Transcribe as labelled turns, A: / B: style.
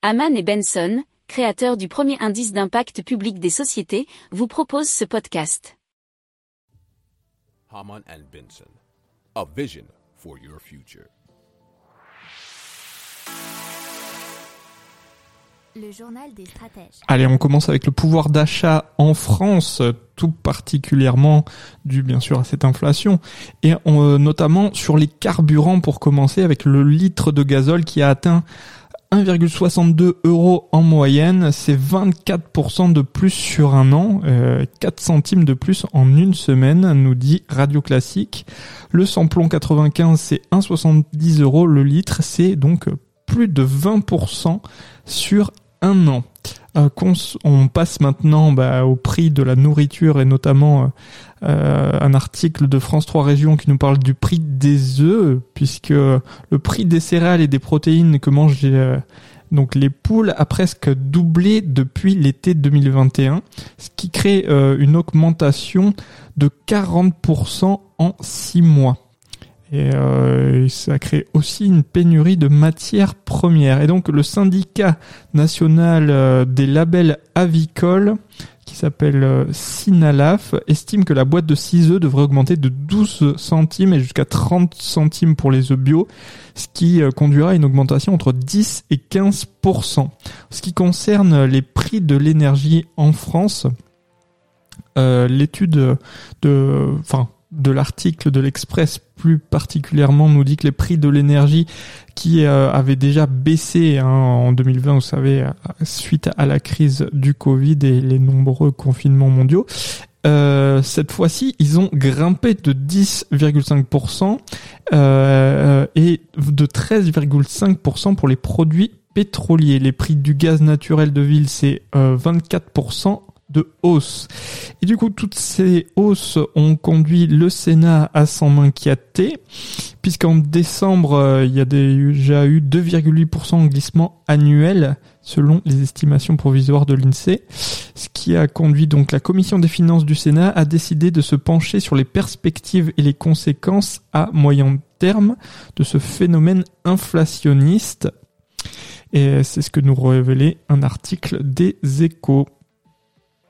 A: Haman et Benson, créateurs du premier indice d'impact public des sociétés, vous proposent ce podcast.
B: Haman and Benson, a vision for your future.
C: Le journal des stratèges.
D: Allez, on commence avec le pouvoir d'achat en France, tout particulièrement dû bien sûr à cette inflation, et euh, notamment sur les carburants pour commencer avec le litre de gazole qui a atteint 1,62 euros en moyenne, c'est 24% de plus sur un an, 4 euh, centimes de plus en une semaine, nous dit Radio Classique. Le samplon 95, c'est 1,70 euros le litre, c'est donc plus de 20% sur un an. Euh, on passe maintenant bah, au prix de la nourriture et notamment euh, euh, un article de France 3 Régions qui nous parle du prix des œufs, puisque le prix des céréales et des protéines que mangent donc les poules a presque doublé depuis l'été 2021, ce qui crée une augmentation de 40% en 6 mois. Euh, et ça crée aussi une pénurie de matières premières. Et donc le syndicat national euh, des labels avicoles, qui s'appelle euh, Sinalaf, estime que la boîte de 6 œufs devrait augmenter de 12 centimes et jusqu'à 30 centimes pour les œufs bio, ce qui conduira à une augmentation entre 10 et 15% Ce qui concerne les prix de l'énergie en France, l'étude de, enfin de l'article de l'Express plus particulièrement nous dit que les prix de l'énergie qui euh, avaient déjà baissé hein, en 2020, vous savez, euh, suite à la crise du Covid et les nombreux confinements mondiaux, euh, cette fois-ci, ils ont grimpé de 10,5% euh, et de 13,5% pour les produits pétroliers. Les prix du gaz naturel de ville, c'est 24% de hausse. Et du coup, toutes ces hausses ont conduit le Sénat à s'en inquiéter, puisqu'en décembre, euh, il y a déjà eu 2,8% de glissement annuel selon les estimations provisoires de l'INSEE, ce qui a conduit donc la commission des finances du Sénat à décider de se pencher sur les perspectives et les conséquences à moyen terme de ce phénomène inflationniste. Et c'est ce que nous révélait un article des échos.